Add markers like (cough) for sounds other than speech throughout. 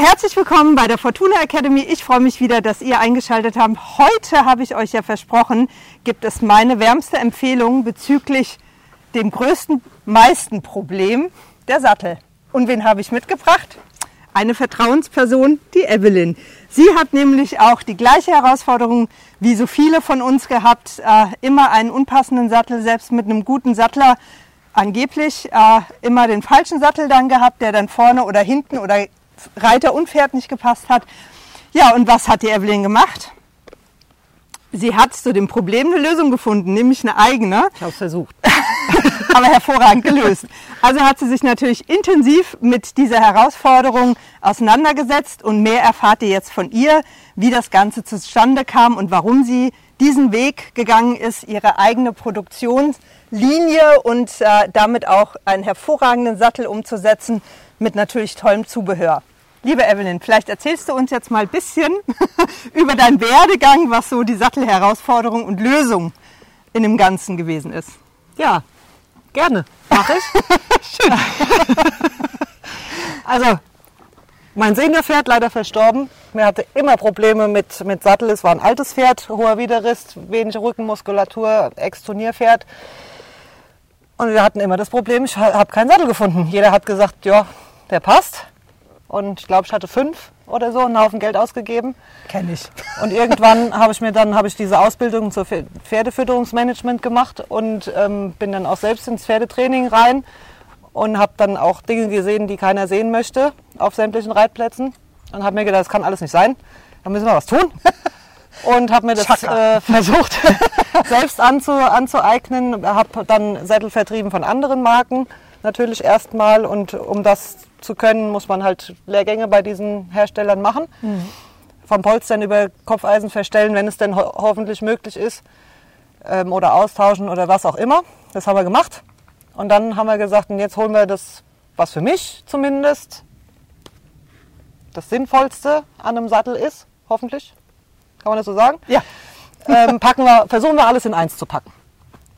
herzlich willkommen bei der Fortuna Academy. Ich freue mich wieder, dass ihr eingeschaltet habt. Heute habe ich euch ja versprochen, gibt es meine wärmste Empfehlung bezüglich dem größten, meisten Problem, der Sattel. Und wen habe ich mitgebracht? Eine Vertrauensperson, die Evelyn. Sie hat nämlich auch die gleiche Herausforderung wie so viele von uns gehabt, äh, immer einen unpassenden Sattel, selbst mit einem guten Sattler angeblich äh, immer den falschen Sattel dann gehabt, der dann vorne oder hinten oder Reiter und Pferd nicht gepasst hat. Ja, und was hat die Evelyn gemacht? Sie hat zu dem Problem eine Lösung gefunden, nämlich eine eigene. Ich habe es versucht. (laughs) aber hervorragend gelöst. Also hat sie sich natürlich intensiv mit dieser Herausforderung auseinandergesetzt und mehr erfahrt ihr jetzt von ihr, wie das Ganze zustande kam und warum sie diesen Weg gegangen ist, ihre eigene Produktionslinie und äh, damit auch einen hervorragenden Sattel umzusetzen mit natürlich tollem Zubehör. Liebe Evelyn, vielleicht erzählst du uns jetzt mal ein bisschen (laughs) über deinen Werdegang, was so die Sattelherausforderung und Lösung in dem Ganzen gewesen ist. Ja, gerne. Mach ich. (laughs) Schön. (laughs) also, mein Seniorpferd leider verstorben. Mir hatte immer Probleme mit, mit Sattel. Es war ein altes Pferd, hoher Widerriss, wenig Rückenmuskulatur, Ex-Turnierpferd. Und wir hatten immer das Problem, ich habe keinen Sattel gefunden. Jeder hat gesagt, ja, der passt. Und ich glaube, ich hatte fünf oder so, einen Haufen Geld ausgegeben. Kenne ich. Und irgendwann (laughs) habe ich mir dann habe ich diese Ausbildung zur Pferdefütterungsmanagement gemacht und ähm, bin dann auch selbst ins Pferdetraining rein und habe dann auch Dinge gesehen, die keiner sehen möchte auf sämtlichen Reitplätzen und habe mir gedacht, das kann alles nicht sein. Da müssen wir was tun. (laughs) Und habe mir das äh, versucht (laughs) selbst anzu, anzueignen. Habe dann Sättel vertrieben von anderen Marken natürlich erstmal und um das zu können, muss man halt Lehrgänge bei diesen Herstellern machen. Mhm. Vom Polstern über Kopfeisen verstellen, wenn es denn ho hoffentlich möglich ist. Ähm, oder austauschen oder was auch immer. Das haben wir gemacht. Und dann haben wir gesagt, und jetzt holen wir das, was für mich zumindest das Sinnvollste an einem Sattel ist, hoffentlich. Kann man das so sagen? Ja. Ähm, packen wir, versuchen wir alles in eins zu packen.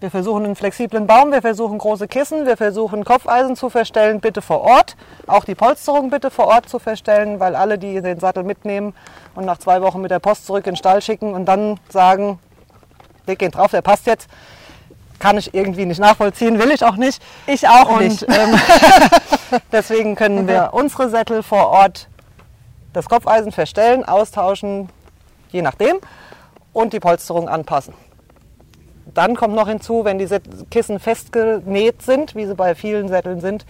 Wir versuchen einen flexiblen Baum, wir versuchen große Kissen, wir versuchen Kopfeisen zu verstellen, bitte vor Ort. Auch die Polsterung bitte vor Ort zu verstellen, weil alle, die den Sattel mitnehmen und nach zwei Wochen mit der Post zurück in den Stall schicken und dann sagen, leg ihn drauf, der passt jetzt, kann ich irgendwie nicht nachvollziehen, will ich auch nicht. Ich auch und, nicht. Ähm, (laughs) deswegen können wir unsere Sättel vor Ort das Kopfeisen verstellen, austauschen, je nachdem, und die Polsterung anpassen. Dann kommt noch hinzu, wenn die Kissen festgenäht sind, wie sie bei vielen Sätteln sind,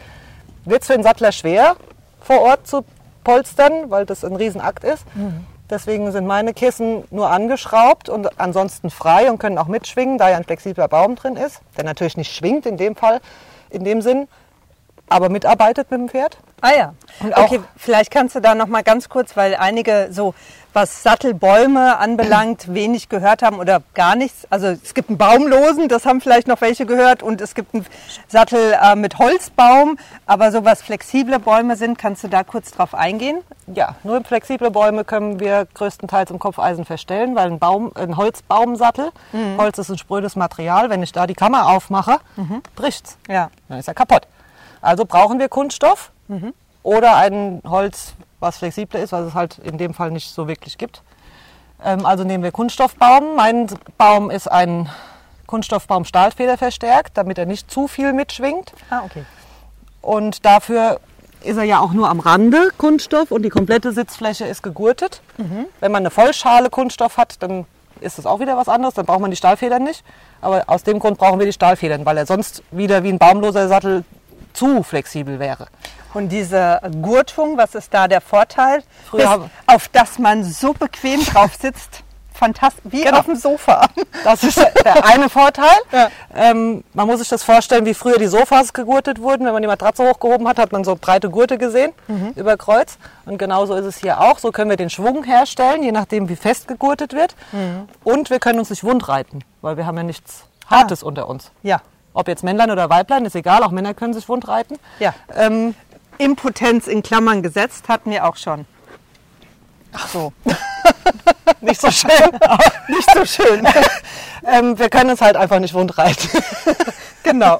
wird es für den Sattler schwer, vor Ort zu polstern, weil das ein Riesenakt ist. Mhm. Deswegen sind meine Kissen nur angeschraubt und ansonsten frei und können auch mitschwingen, da ja ein flexibler Baum drin ist, der natürlich nicht schwingt in dem Fall, in dem Sinn, aber mitarbeitet mit dem Pferd. Ah ja. okay, vielleicht kannst du da noch mal ganz kurz, weil einige so was Sattelbäume anbelangt, wenig gehört haben oder gar nichts. Also es gibt einen Baumlosen, das haben vielleicht noch welche gehört, und es gibt einen Sattel äh, mit Holzbaum. Aber so was flexible Bäume sind, kannst du da kurz drauf eingehen? Ja, nur flexible Bäume können wir größtenteils im Kopfeisen verstellen, weil ein, Baum, ein Holzbaumsattel, mhm. Holz ist ein sprödes Material, wenn ich da die Kammer aufmache, mhm. bricht's. Ja. Dann ist er kaputt. Also brauchen wir Kunststoff mhm. oder ein Holz, was flexibler ist, was es halt in dem Fall nicht so wirklich gibt. Ähm, also nehmen wir Kunststoffbaum. Mein Baum ist ein Kunststoffbaum Stahlfeder verstärkt, damit er nicht zu viel mitschwingt. Ah, okay. Und dafür ist er ja auch nur am Rande Kunststoff und die komplette Sitzfläche ist gegurtet. Mhm. Wenn man eine Vollschale Kunststoff hat, dann ist das auch wieder was anderes, dann braucht man die Stahlfedern nicht. Aber aus dem Grund brauchen wir die Stahlfedern, weil er sonst wieder wie ein baumloser Sattel zu flexibel wäre. Und diese Gurtung, was ist da der Vorteil? Früher auf das man so bequem drauf sitzt. Fantastisch, wie genau. auf dem Sofa. Das ist der eine Vorteil. Ja. Ähm, man muss sich das vorstellen, wie früher die Sofas gegurtet wurden. Wenn man die Matratze hochgehoben hat, hat man so breite Gurte gesehen mhm. über Kreuz. Und genauso ist es hier auch. So können wir den Schwung herstellen, je nachdem, wie fest gegurtet wird. Mhm. Und wir können uns nicht wundreiten, weil wir haben ja nichts Hartes ah. unter uns. Ja. Ob jetzt Männlein oder Weiblein, ist egal, auch Männer können sich wundreiten. Ja. Ähm, Impotenz in Klammern gesetzt hatten wir auch schon. Ach so. (laughs) nicht so schön. (laughs) nicht so schön. (laughs) ähm, wir können es halt einfach nicht wundreiten. genau.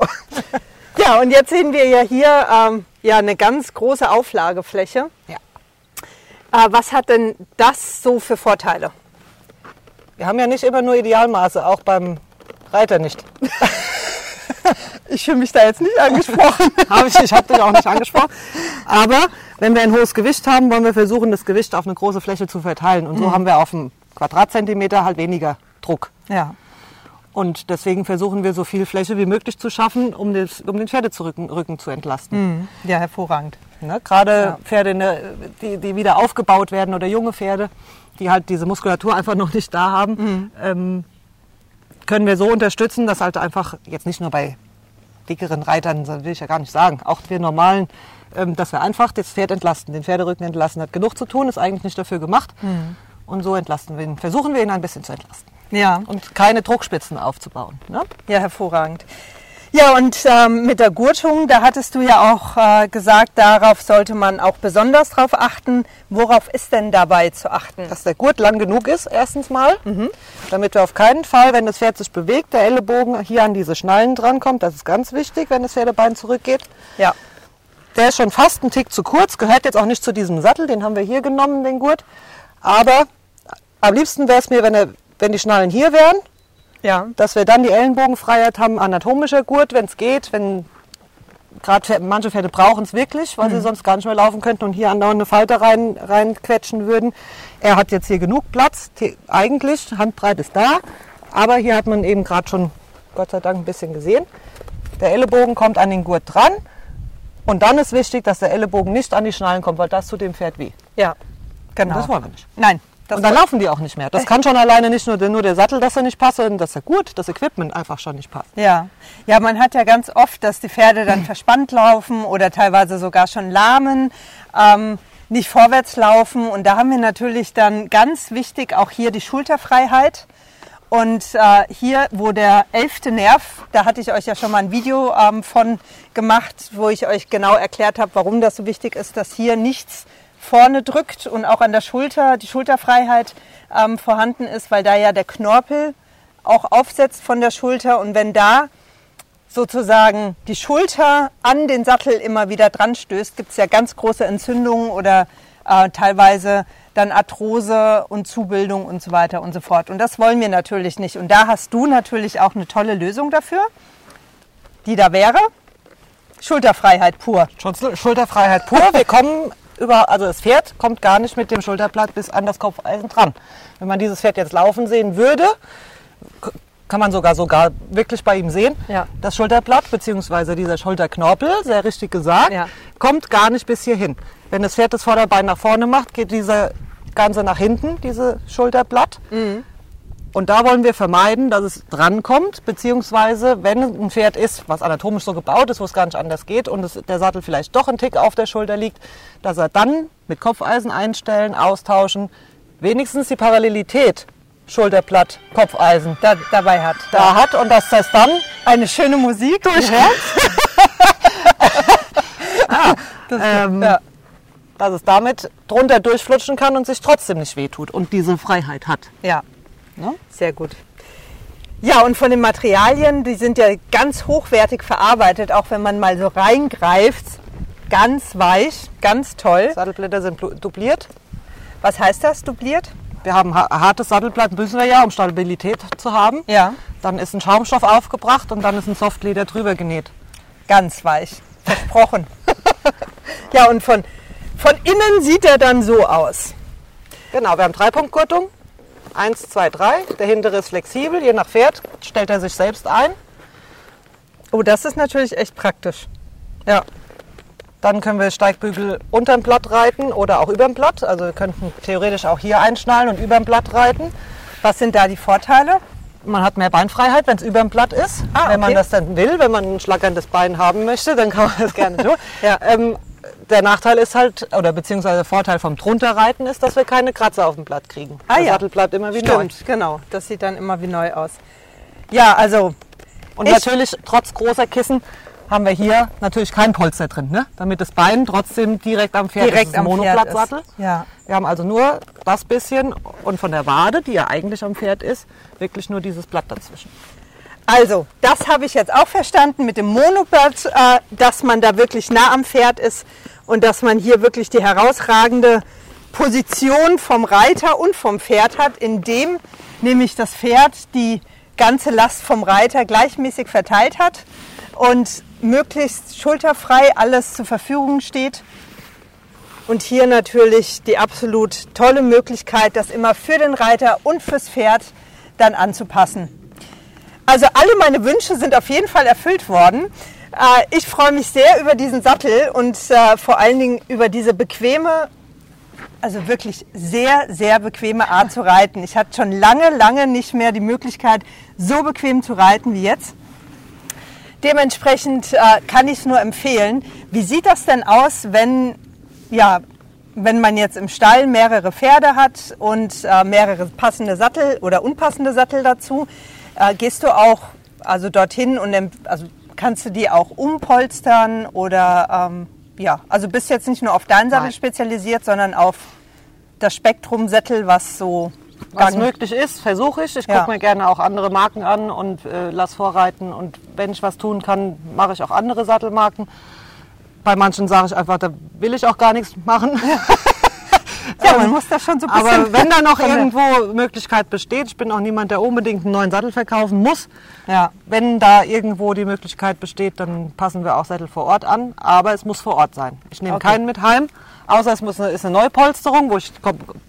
Ja, und jetzt sehen wir ja hier ähm, ja, eine ganz große Auflagefläche. Ja. Äh, was hat denn das so für Vorteile? Wir haben ja nicht immer nur Idealmaße, auch beim Reiter nicht. Ich fühle mich da jetzt nicht angesprochen. (laughs) habe ich, ich habe dich auch nicht angesprochen. Aber wenn wir ein hohes Gewicht haben, wollen wir versuchen, das Gewicht auf eine große Fläche zu verteilen. Und so haben wir auf einem Quadratzentimeter halt weniger Druck. Ja. Und deswegen versuchen wir so viel Fläche wie möglich zu schaffen, um, das, um den Pferdezurücken Rücken zu entlasten. Ja, hervorragend. Ne? Gerade Pferde, ne, die, die wieder aufgebaut werden oder junge Pferde, die halt diese Muskulatur einfach noch nicht da haben, ähm, können wir so unterstützen, dass halt einfach jetzt nicht nur bei dickeren Reitern, will ich ja gar nicht sagen, auch wir normalen, ähm, dass wir einfach das Pferd entlasten, den Pferderücken entlasten. Hat genug zu tun, ist eigentlich nicht dafür gemacht. Und so entlasten wir ihn, versuchen wir ihn ein bisschen zu entlasten Ja. und keine Druckspitzen aufzubauen. Ne? Ja, hervorragend. Ja, und ähm, mit der Gurtung, da hattest du ja auch äh, gesagt, darauf sollte man auch besonders drauf achten. Worauf ist denn dabei zu achten? dass der Gurt lang genug ist, erstens mal, damit wir auf keinen Fall, wenn das Pferd sich bewegt, der Ellenbogen hier an diese Schnallen drankommt. Das ist ganz wichtig, wenn das Pferdebein zurückgeht. Ja. Der ist schon fast einen Tick zu kurz, gehört jetzt auch nicht zu diesem Sattel, den haben wir hier genommen, den Gurt. Aber am liebsten wäre es mir, wenn, er, wenn die Schnallen hier wären, Ja. dass wir dann die Ellenbogenfreiheit haben, anatomischer Gurt, wenn es geht, wenn gerade manche Pferde brauchen es wirklich, weil sie sonst gar nicht mehr laufen könnten und hier andauernd eine Falte rein, reinquetschen würden. Er hat jetzt hier genug Platz, eigentlich, Handbreit ist da, aber hier hat man eben gerade schon, Gott sei Dank, ein bisschen gesehen. Der Ellenbogen kommt an den Gurt dran und dann ist wichtig, dass der Ellenbogen nicht an die Schnallen kommt, weil das tut dem Pferd weh. Ja. Genau. Das wollen wir nicht. Nein. Das und dann laufen die auch nicht mehr. Das kann schon alleine nicht nur der, nur der Sattel, dass er nicht passt, sondern dass der Gurt, das Equipment einfach schon nicht passt. Ja. ja, man hat ja ganz oft, dass die Pferde dann verspannt laufen oder teilweise sogar schon lahmen, ähm, nicht vorwärts laufen. Und da haben wir natürlich dann ganz wichtig auch hier die Schulterfreiheit. Und äh, hier, wo der elfte Nerv, da hatte ich euch ja schon mal ein Video ähm, von gemacht, wo ich euch genau erklärt habe, warum das so wichtig ist, dass hier nichts vorne drückt und auch an der Schulter die Schulterfreiheit ähm, vorhanden ist, weil da ja der Knorpel auch aufsetzt von der Schulter. Und wenn da sozusagen die Schulter an den Sattel immer wieder dran stößt, gibt es ja ganz große Entzündungen oder äh, teilweise dann Arthrose und Zubildung und so weiter und so fort. Und das wollen wir natürlich nicht. Und da hast du natürlich auch eine tolle Lösung dafür, die da wäre Schulterfreiheit pur. Schulter- Schulterfreiheit pur. Wir kommen über, also das Pferd kommt gar nicht mit dem Schulterblatt bis an das Kopfeisen dran. Wenn man dieses Pferd jetzt laufen sehen würde, kann man sogar sogar wirklich bei ihm sehen. Ja. Das Schulterblatt bzw. dieser Schulterknorpel, sehr richtig gesagt, Ja. kommt gar nicht bis hierhin. Wenn das Pferd das Vorderbein nach vorne macht, geht dieser ganze nach hinten, dieses Schulterblatt. Und da wollen wir vermeiden, dass es drankommt, beziehungsweise wenn ein Pferd ist, was anatomisch so gebaut ist, wo es gar nicht anders geht und es, der Sattel vielleicht doch ein Tick auf der Schulter liegt, dass er dann mit Kopfeisen einstellen, austauschen, wenigstens die Parallelität Schulterblatt, Kopfeisen Da, dabei hat. da hat und dass das dann Eine schöne Musik durchhört. (laughs) ähm, ja. dass es damit drunter durchflutschen kann und sich trotzdem nicht wehtut und diese Freiheit hat. Ja, Ne? sehr gut. Ja, und von den Materialien, die sind ja ganz hochwertig verarbeitet, auch wenn man mal so reingreift. Ganz weich, ganz toll. Sattelblätter sind dupliert. Was heißt das, dubliert? Wir haben ha- hartes Sattelblatt, müssen wir ja, um Stabilität zu haben. Ja, Dann ist ein Schaumstoff aufgebracht und dann ist ein Softleder drüber genäht. ganz weich. Versprochen. (laughs) ja, und von, von innen sieht er dann so aus. Genau, wir haben Dreipunktgurtung. Eins, zwei, drei. Der hintere ist flexibel, je nach Pferd stellt er sich selbst ein. Oh, das ist natürlich echt praktisch. Ja, Dann können wir Steigbügel unterm Blatt reiten oder auch überm Blatt. Also wir könnten theoretisch auch hier einschnallen und überm Blatt reiten. was sind da die Vorteile? Man hat mehr Beinfreiheit, wenn es überm Blatt ist. Ah, Wenn man okay. das dann will, wenn man ein schlackerndes Bein haben möchte, dann kann man das gerne (laughs) tun. Ja. ähm, der Nachteil ist halt, oder beziehungsweise der Vorteil vom drunterreiten ist, dass wir keine Kratzer auf dem Blatt kriegen. Ah, der ja. Sattel bleibt immer wie Stimmt, neu. genau. Das sieht dann immer wie neu aus. Ja, also Und Ich- natürlich, trotz großer Kissen, haben wir hier natürlich kein Polster drin, ne? damit das Bein trotzdem direkt am Pferd direkt ist. Am Monoblattsattel. ist. Ja. Wir haben also nur das bisschen und von der Wade, die ja eigentlich am Pferd ist, wirklich nur dieses Blatt dazwischen. Also, das habe ich jetzt auch verstanden mit dem Monoblatt, äh, dass man da wirklich nah am Pferd ist und dass man hier wirklich die herausragende Position vom Reiter und vom Pferd hat, indem nämlich das Pferd die ganze Last vom Reiter gleichmäßig verteilt hat und möglichst schulterfrei alles zur Verfügung steht. Und hier natürlich die absolut tolle Möglichkeit, das immer für den Reiter und fürs Pferd dann anzupassen. Also alle meine Wünsche sind auf jeden Fall erfüllt worden. Äh, ich freue mich sehr über diesen Sattel und äh, vor allen Dingen über diese bequeme, also wirklich sehr, sehr bequeme Art zu reiten. Ich hatte schon lange, lange nicht mehr die Möglichkeit, so bequem zu reiten wie jetzt. Dementsprechend äh, kann ich es nur empfehlen. Wie sieht das denn aus, wenn, ja, wenn man jetzt im Stall mehrere Pferde hat und mehrere passende Sattel oder unpassende Sattel dazu? Gehst du auch also dorthin und also kannst du die auch umpolstern oder ähm, ja, also bist jetzt nicht nur auf deinen Sattel Nein. spezialisiert, sondern auf das Spektrum Sättel, was so was möglich ist, versuche ich. Ich ja. gucke mir gerne auch andere Marken an und äh, lass vorreiten. Und wenn ich was tun kann, mache ich auch andere Sattelmarken. Bei manchen sage ich einfach, da will ich auch gar nichts machen. (laughs) (laughs) ja, man muss das schon so ein bisschen. Aber wenn da noch irgendwo Möglichkeit besteht, ich bin auch niemand, der unbedingt einen neuen Sattel verkaufen muss. Ja. Wenn da irgendwo die Möglichkeit besteht, dann passen wir auch Sättel vor Ort an. Aber es muss vor Ort sein. Ich nehme okay. keinen mit heim. Außer es muss eine, ist eine Neupolsterung, wo ich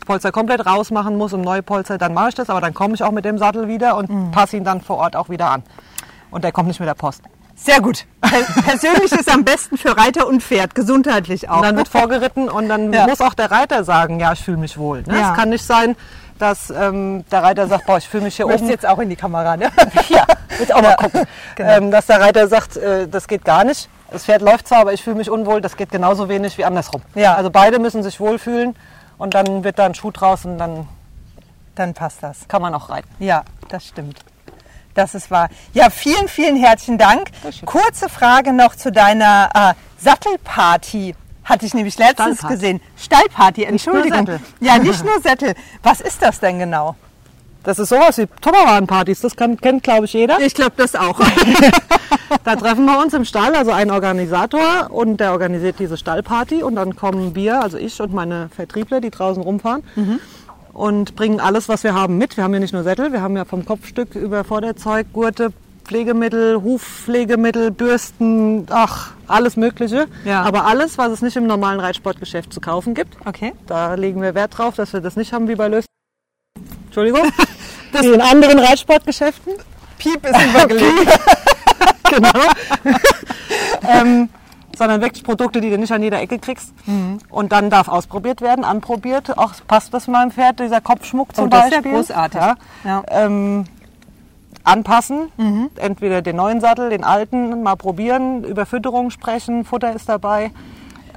Polster komplett rausmachen muss und Neupolster, dann mache ich das. Aber dann komme ich auch mit dem Sattel wieder und mhm. passe ihn dann vor Ort auch wieder an. Und der kommt nicht mit der Post. Sehr gut. Persönlich ist am besten für Reiter und Pferd, gesundheitlich auch. Und dann wird vorgeritten und dann ja. muss auch der Reiter sagen, ja, ich fühle mich wohl. Ne? Ja. Es kann nicht sein, dass ähm, der Reiter sagt, boah, ich fühle mich hier oben. jetzt auch in die Kamera, ne? (laughs) ja, will auch mal gucken. Genau. Ähm, dass der Reiter sagt, äh, das geht gar nicht. Das Pferd läuft zwar, aber ich fühle mich unwohl. Das geht genauso wenig wie andersrum. Ja. Also beide müssen sich wohlfühlen und dann wird da ein Schuh draus und dann, dann passt das. Kann man auch reiten. Ja, das stimmt. Das ist wahr. Ja, vielen, vielen herzlichen Dank. Kurze Frage noch zu deiner äh, Sattelparty. Hatte ich nämlich letztens Stallparty. gesehen. Stallparty, Entschuldigung. Nicht (laughs) ja, nicht nur Sättel. Was ist das denn genau? Das ist sowas wie Tupperwaren-Partys. Das kann, kennt, glaube ich, jeder. Ich glaube, das auch. (laughs) da treffen wir uns im Stall, also ein Organisator und der organisiert diese Stallparty und dann kommen wir, also ich und meine Vertriebler, die draußen rumfahren. Mhm und bringen alles, was wir haben, mit. Wir haben ja nicht nur Sättel, wir haben ja vom Kopfstück über Vorderzeug, Gurte, Pflegemittel, Hufpflegemittel, Bürsten, ach, alles Mögliche. Ja. Aber alles, was es nicht im normalen Reitsportgeschäft zu kaufen gibt. Okay. Da legen wir Wert drauf, dass wir das nicht haben wie bei Lös. Entschuldigung. (laughs) das in anderen Reitsportgeschäften. Piep ist übergelegt. (laughs) (laughs) genau. ähm, sondern wirklich Produkte, die du nicht an jeder Ecke kriegst. Mhm. Und dann darf ausprobiert werden, anprobiert. Auch passt das meinem Pferd, dieser Kopfschmuck zum oh, das Beispiel. Ist ja großartig. Ja. Ja. Ähm, anpassen, mhm. entweder den neuen Sattel, den alten, mal probieren, über Fütterung sprechen, Futter ist dabei.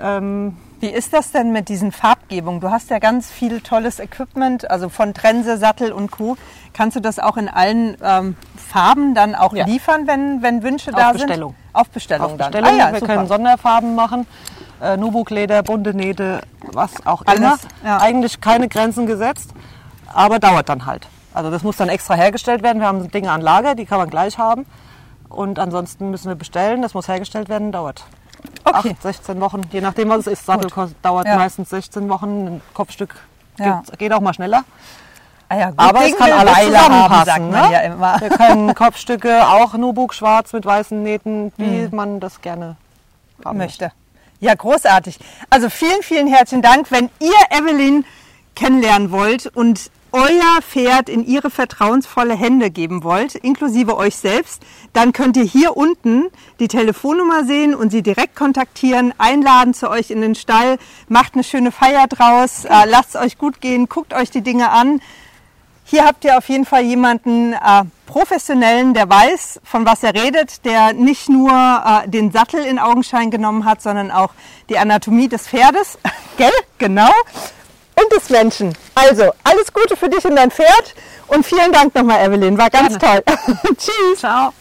Ähm, wie ist das denn mit diesen Farbgebungen? Du hast ja ganz viel tolles Equipment, also von Trense, Sattel und Kuh. Kannst du das auch in allen ähm, Farben dann auch ja. liefern, wenn, wenn Wünsche Auf da Bestellung. sind? Auf Bestellung. Auf Bestellung. Ah, ja, Wir super. können Sonderfarben machen. Äh, Nubukleder, bunte Nähte, was auch Alles, immer. Ja. Eigentlich keine Grenzen gesetzt, aber dauert dann halt. Also das muss dann extra hergestellt werden. Wir haben Dinge an Lager, die kann man gleich haben. Und ansonsten müssen wir bestellen. Das muss hergestellt werden, dauert okay. 8, 16 Wochen, je nachdem was es ist. Sattel dauert ja. meistens 16 Wochen, ein Kopfstück ja. geht, auch mal schneller. Ah ja, gut, Aber es kann alles zusammenpassen. ne? ja. Wir können (laughs) Kopfstücke auch Nubuk schwarz mit weißen Nähten, wie hm. man das gerne haben möchte. Ja, großartig. Also vielen, vielen herzlichen Dank. Wenn ihr Evelyn kennenlernen wollt und euer Pferd in ihre vertrauensvolle Hände geben wollt, inklusive euch selbst, dann könnt ihr hier unten die Telefonnummer sehen und sie direkt kontaktieren, einladen zu euch in den Stall, macht eine schöne Feier draus, äh, lasst es euch gut gehen, guckt euch die Dinge an. Hier habt ihr auf jeden Fall jemanden äh, professionellen, der weiß, von was er redet, der nicht nur äh, den Sattel in Augenschein genommen hat, sondern auch die Anatomie des Pferdes. (laughs) Gell? Genau und des Menschen. Also, alles Gute für dich und dein Pferd und vielen Dank nochmal, Evelyn. War ganz Gerne. toll. (laughs) Tschüss. Ciao.